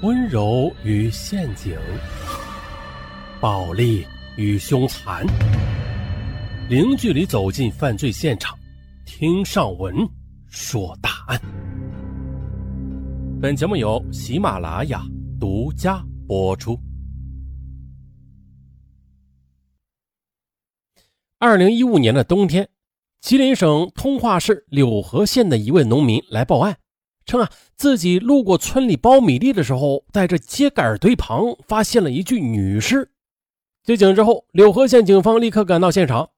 温柔与陷阱，暴力与凶残，零距离走进犯罪现场，听上文说大案。本节目由喜马拉雅独家播出。二零一五年的冬天，吉林省通化市柳河县的一位农民来报案。称啊，自己路过村里苞米地的时候，在这秸秆堆旁发现了一具女尸。接警之后，柳河县警方立刻赶到现场。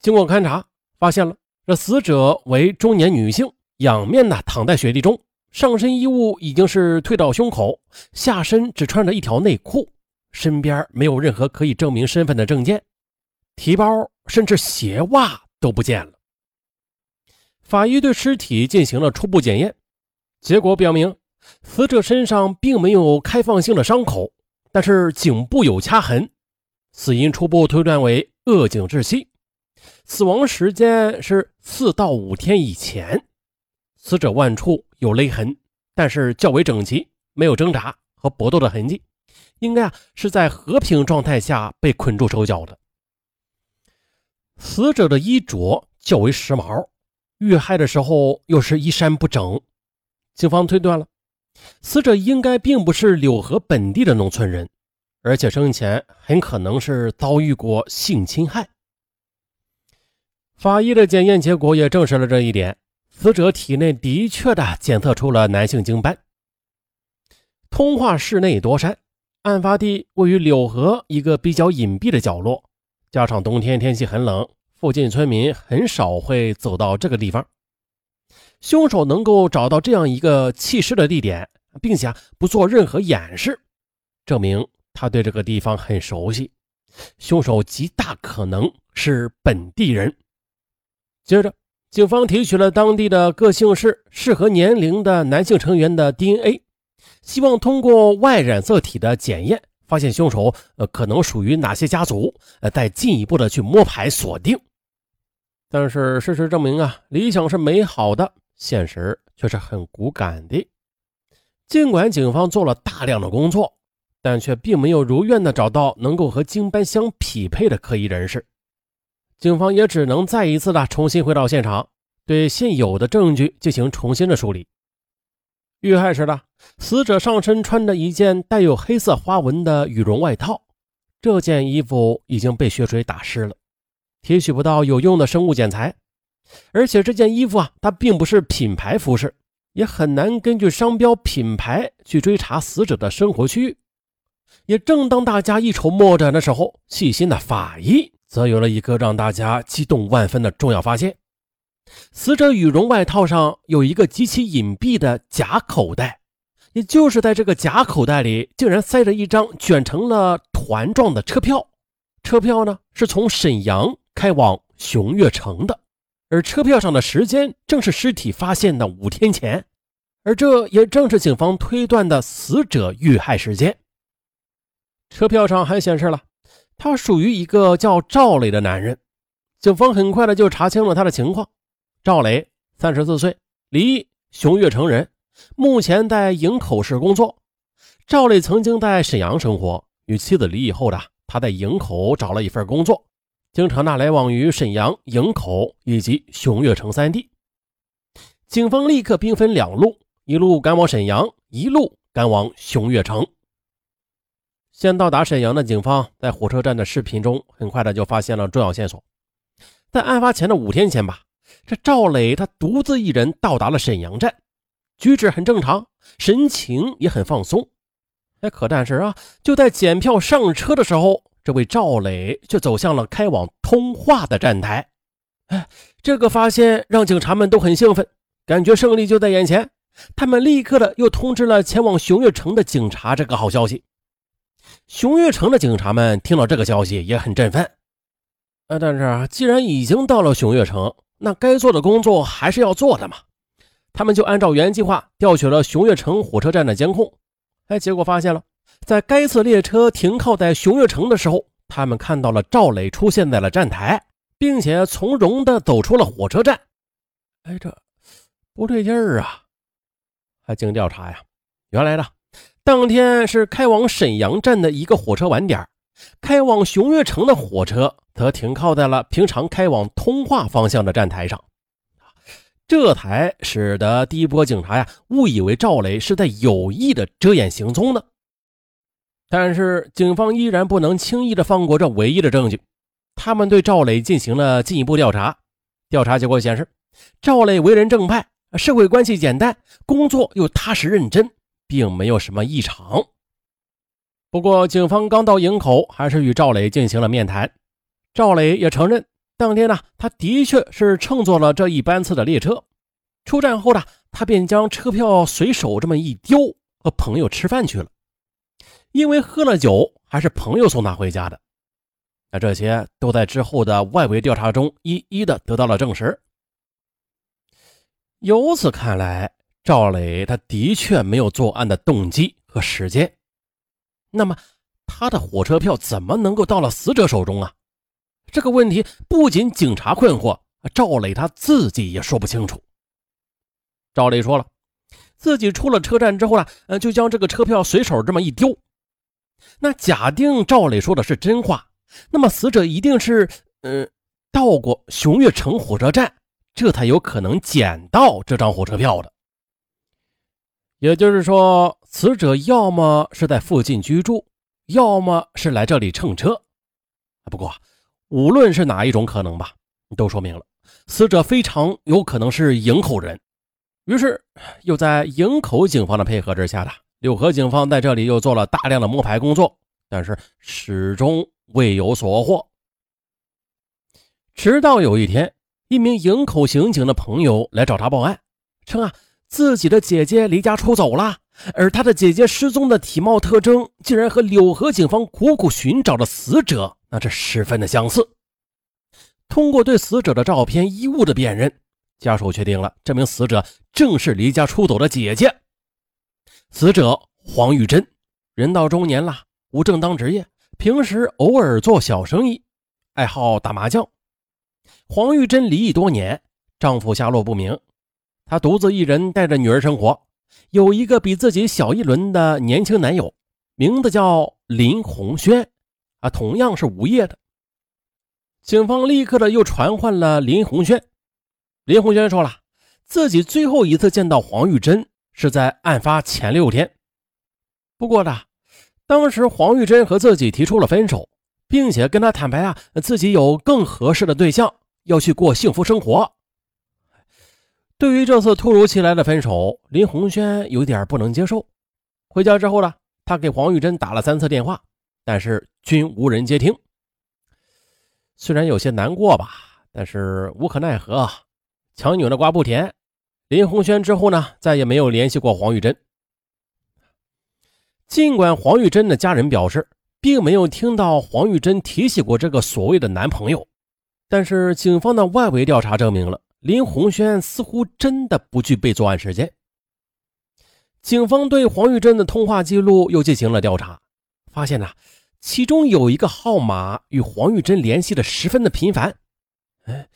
经过勘查，发现了这死者为中年女性，仰面呢躺在雪地中，上身衣物已经是退到胸口，下身只穿着一条内裤，身边没有任何可以证明身份的证件，提包甚至鞋袜都不见了。法医对尸体进行了初步检验。结果表明，死者身上并没有开放性的伤口，但是颈部有掐痕，死因初步推断为扼颈窒息，死亡时间是四到五天以前。死者腕处有勒痕，但是较为整齐，没有挣扎和搏斗的痕迹，应该啊是在和平状态下被捆住手脚的。死者的衣着较为时髦，遇害的时候又是衣衫不整。警方推断了，死者应该并不是柳河本地的农村人，而且生前很可能是遭遇过性侵害。法医的检验结果也证实了这一点，死者体内的确的检测出了男性精斑。通化市内多山，案发地位于柳河一个比较隐蔽的角落，加上冬天天气很冷，附近村民很少会走到这个地方。凶手能够找到这样一个弃尸的地点，并且不做任何掩饰，证明他对这个地方很熟悉。凶手极大可能是本地人。接着，警方提取了当地的各姓氏、适合年龄的男性成员的 DNA，希望通过 Y 染色体的检验，发现凶手呃可能属于哪些家族，呃，再进一步的去摸排锁定。但是事实证明啊，理想是美好的。现实却是很骨感的。尽管警方做了大量的工作，但却并没有如愿的找到能够和金斑相匹配的可疑人士。警方也只能再一次的重新回到现场，对现有的证据进行重新的梳理。遇害时的死者上身穿着一件带有黑色花纹的羽绒外套，这件衣服已经被血水打湿了，提取不到有用的生物检材。而且这件衣服啊，它并不是品牌服饰，也很难根据商标品牌去追查死者的生活区域。也正当大家一筹莫展的时候，细心的法医则有了一个让大家激动万分的重要发现：死者羽绒外套上有一个极其隐蔽的假口袋，也就是在这个假口袋里，竟然塞着一张卷成了团状的车票。车票呢，是从沈阳开往熊岳城的。而车票上的时间正是尸体发现的五天前，而这也正是警方推断的死者遇害时间。车票上还显示了，他属于一个叫赵磊的男人。警方很快的就查清了他的情况。赵磊，三十四岁，离异，熊岳城人，目前在营口市工作。赵磊曾经在沈阳生活，与妻子离异后的他在营口找了一份工作。经常的来往于沈阳、营口以及熊岳城三地，警方立刻兵分两路，一路赶往沈阳，一路赶往熊岳城。先到达沈阳的警方，在火车站的视频中，很快的就发现了重要线索。在案发前的五天前吧，这赵磊他独自一人到达了沈阳站，举止很正常，神情也很放松。哎，可但是啊，就在检票上车的时候。这位赵磊却走向了开往通化的站台，哎，这个发现让警察们都很兴奋，感觉胜利就在眼前。他们立刻的又通知了前往熊岳城的警察这个好消息。熊岳城的警察们听到这个消息也很振奋，呃，但是啊既然已经到了熊岳城，那该做的工作还是要做的嘛。他们就按照原计划调取了熊岳城火车站的监控，哎，结果发现了。在该次列车停靠在熊岳城的时候，他们看到了赵磊出现在了站台，并且从容地走出了火车站。哎，这不对劲儿啊！还经调查呀，原来呢，当天是开往沈阳站的一个火车晚点，开往熊岳城的火车则停靠在了平常开往通化方向的站台上。这才使得第一波警察呀误以为赵磊是在有意的遮掩行踪呢。但是警方依然不能轻易的放过这唯一的证据，他们对赵磊进行了进一步调查。调查结果显示，赵磊为人正派，社会关系简单，工作又踏实认真。并没有什么异常。不过，警方刚到营口，还是与赵磊进行了面谈。赵磊也承认，当天呢，他的确是乘坐了这一班次的列车。出站后呢，他便将车票随手这么一丢，和朋友吃饭去了。因为喝了酒，还是朋友送他回家的。那这些都在之后的外围调查中一一的得到了证实。由此看来。赵磊他的确没有作案的动机和时间，那么他的火车票怎么能够到了死者手中啊？这个问题不仅警察困惑，赵磊他自己也说不清楚。赵磊说了，自己出了车站之后呢，呃，就将这个车票随手这么一丢。那假定赵磊说的是真话，那么死者一定是，嗯，到过熊岳城火车站，这才有可能捡到这张火车票的。也就是说，死者要么是在附近居住，要么是来这里乘车。不过，无论是哪一种可能吧，都说明了死者非常有可能是营口人。于是，又在营口警方的配合之下，的六合警方在这里又做了大量的摸排工作，但是始终未有所获。直到有一天，一名营口刑警的朋友来找他报案，称啊。自己的姐姐离家出走了，而他的姐姐失踪的体貌特征竟然和柳河警方苦苦寻找的死者那是十分的相似。通过对死者的照片、衣物的辨认，家属确定了这名死者正是离家出走的姐姐。死者黄玉珍，人到中年了，无正当职业，平时偶尔做小生意，爱好打麻将。黄玉珍离异多年，丈夫下落不明。她独自一人带着女儿生活，有一个比自己小一轮的年轻男友，名字叫林红轩，啊，同样是无业的。警方立刻的又传唤了林红轩。林红轩说了，自己最后一次见到黄玉珍是在案发前六天。不过呢，当时黄玉珍和自己提出了分手，并且跟他坦白啊，自己有更合适的对象，要去过幸福生活。对于这次突如其来的分手，林红轩有点不能接受。回家之后呢，他给黄玉珍打了三次电话，但是均无人接听。虽然有些难过吧，但是无可奈何，强扭的瓜不甜。林红轩之后呢，再也没有联系过黄玉珍。尽管黄玉珍的家人表示，并没有听到黄玉珍提起过这个所谓的男朋友，但是警方的外围调查证明了。林红轩似乎真的不具备作案时间。警方对黄玉珍的通话记录又进行了调查，发现呢，其中有一个号码与黄玉珍联系的十分的频繁。哎，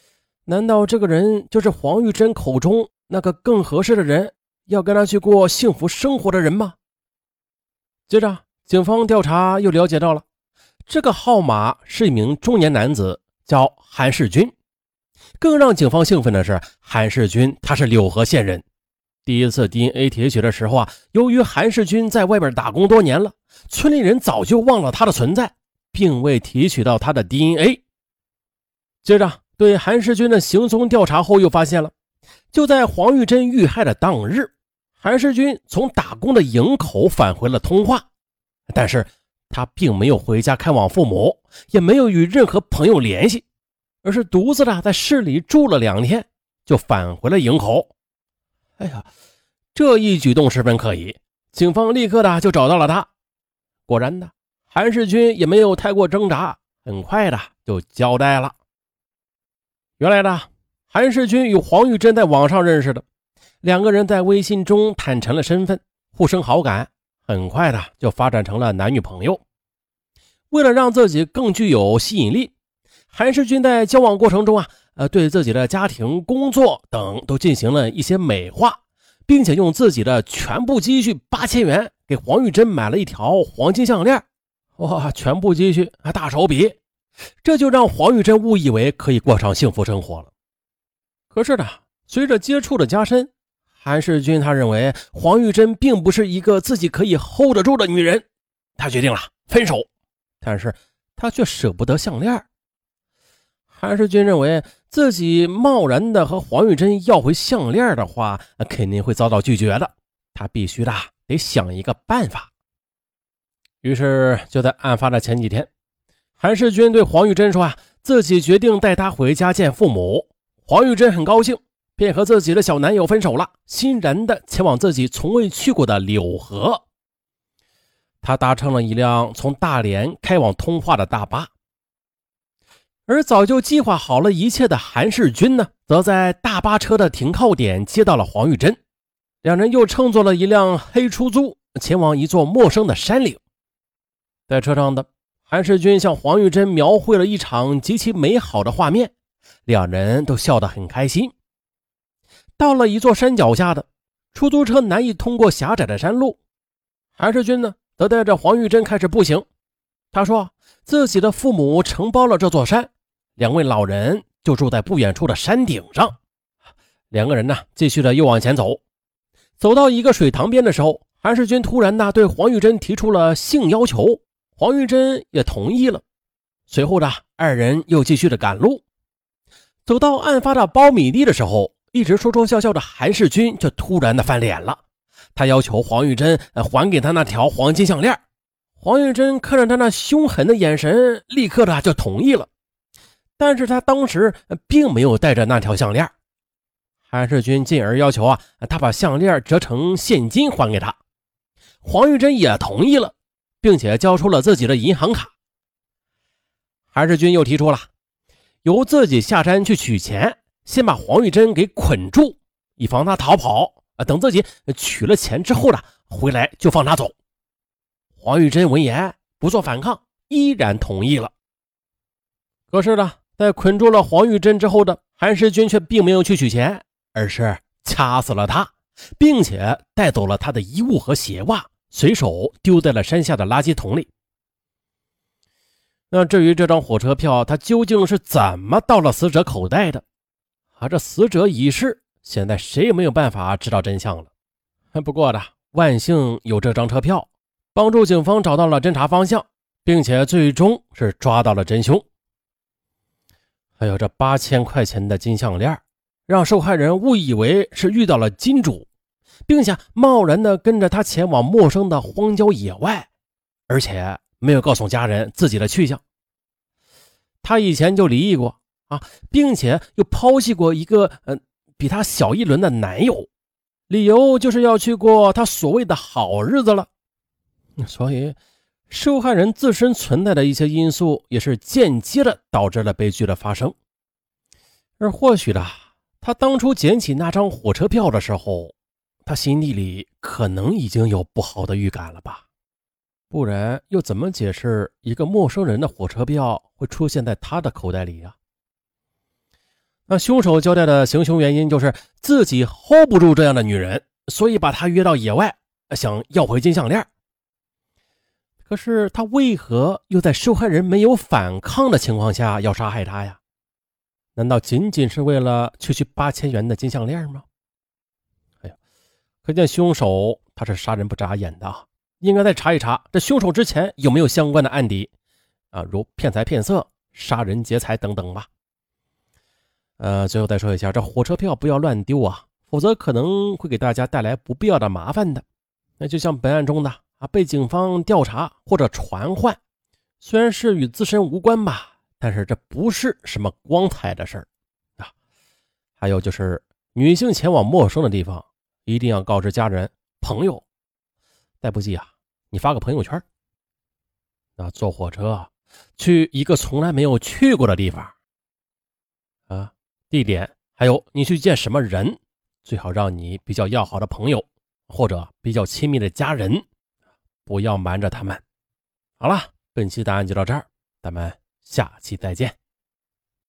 难道这个人就是黄玉珍口中那个更合适的人，要跟他去过幸福生活的人吗？接着，警方调查又了解到了，这个号码是一名中年男子，叫韩世军。更让警方兴奋的是，韩世军他是柳河县人。第一次 DNA 提取的时候啊，由于韩世军在外边打工多年了，村里人早就忘了他的存在，并未提取到他的 DNA。接着对韩世军的行踪调查后，又发现了，就在黄玉珍遇害的当日，韩世军从打工的营口返回了通化，但是他并没有回家看望父母，也没有与任何朋友联系。而是独自的在市里住了两天，就返回了营口。哎呀，这一举动十分可疑，警方立刻的就找到了他。果然的，韩世军也没有太过挣扎，很快的就交代了。原来呢韩世军与黄玉珍在网上认识的，两个人在微信中坦诚了身份，互生好感，很快的就发展成了男女朋友。为了让自己更具有吸引力。韩世军在交往过程中啊，呃，对自己的家庭、工作等都进行了一些美化，并且用自己的全部积蓄八千元给黄玉珍买了一条黄金项链，哇，全部积蓄还大手笔，这就让黄玉珍误以为可以过上幸福生活了。可是呢，随着接触的加深，韩世军他认为黄玉珍并不是一个自己可以 hold 得住的女人，他决定了分手，但是他却舍不得项链。韩世军认为自己贸然的和黄玉珍要回项链的话，肯定会遭到拒绝的。他必须的得想一个办法。于是就在案发的前几天，韩世军对黄玉珍说：“啊，自己决定带她回家见父母。”黄玉珍很高兴，便和自己的小男友分手了，欣然的前往自己从未去过的柳河。他搭乘了一辆从大连开往通化的大巴。而早就计划好了一切的韩世军呢，则在大巴车的停靠点接到了黄玉珍，两人又乘坐了一辆黑出租，前往一座陌生的山岭。在车上的韩世军向黄玉珍描绘了一场极其美好的画面，两人都笑得很开心。到了一座山脚下的出租车难以通过狭窄的山路，韩世军呢，则带着黄玉珍开始步行。他说自己的父母承包了这座山。两位老人就住在不远处的山顶上。两个人呢，继续的又往前走。走到一个水塘边的时候，韩世军突然呢对黄玉珍提出了性要求，黄玉珍也同意了。随后呢，二人又继续的赶路。走到案发的苞米地的时候，一直说说笑笑的韩世军却突然的翻脸了。他要求黄玉珍还给他那条黄金项链。黄玉珍看着他那凶狠的眼神，立刻的就同意了。但是他当时并没有带着那条项链，韩世军进而要求啊，他把项链折成现金还给他。黄玉珍也同意了，并且交出了自己的银行卡。韩世军又提出了由自己下山去取钱，先把黄玉珍给捆住，以防他逃跑啊。等自己取了钱之后呢，回来就放他走。黄玉珍闻言不做反抗，依然同意了。可是呢？在捆住了黄玉珍之后的韩世军却并没有去取钱，而是掐死了他，并且带走了他的衣物和鞋袜，随手丢在了山下的垃圾桶里。那至于这张火车票，他究竟是怎么到了死者口袋的？啊，这死者已逝，现在谁也没有办法知道真相了。不过呢，万幸有这张车票，帮助警方找到了侦查方向，并且最终是抓到了真凶。还有这八千块钱的金项链，让受害人误以为是遇到了金主，并且贸然的跟着他前往陌生的荒郊野外，而且没有告诉家人自己的去向。他以前就离异过啊，并且又抛弃过一个嗯比他小一轮的男友，理由就是要去过他所谓的好日子了。所以。受害人自身存在的一些因素，也是间接的导致了悲剧的发生。而或许呢，他当初捡起那张火车票的时候，他心底里可能已经有不好的预感了吧？不然又怎么解释一个陌生人的火车票会出现在他的口袋里呀？那凶手交代的行凶原因就是自己 hold 不住这样的女人，所以把她约到野外，想要回金项链。可是他为何又在受害人没有反抗的情况下要杀害她呀？难道仅仅是为了区区八千元的金项链吗？哎呀，可见凶手他是杀人不眨眼的！应该再查一查这凶手之前有没有相关的案底啊，如骗财骗色、杀人劫财等等吧。呃，最后再说一下，这火车票不要乱丢啊，否则可能会给大家带来不必要的麻烦的。那就像本案中的。啊，被警方调查或者传唤，虽然是与自身无关吧，但是这不是什么光彩的事儿啊。还有就是，女性前往陌生的地方，一定要告知家人、朋友。再不济啊，你发个朋友圈。那坐火车去一个从来没有去过的地方，啊，地点还有你去见什么人，最好让你比较要好的朋友或者比较亲密的家人。不要瞒着他们。好了，本期答案就到这儿，咱们下期再见。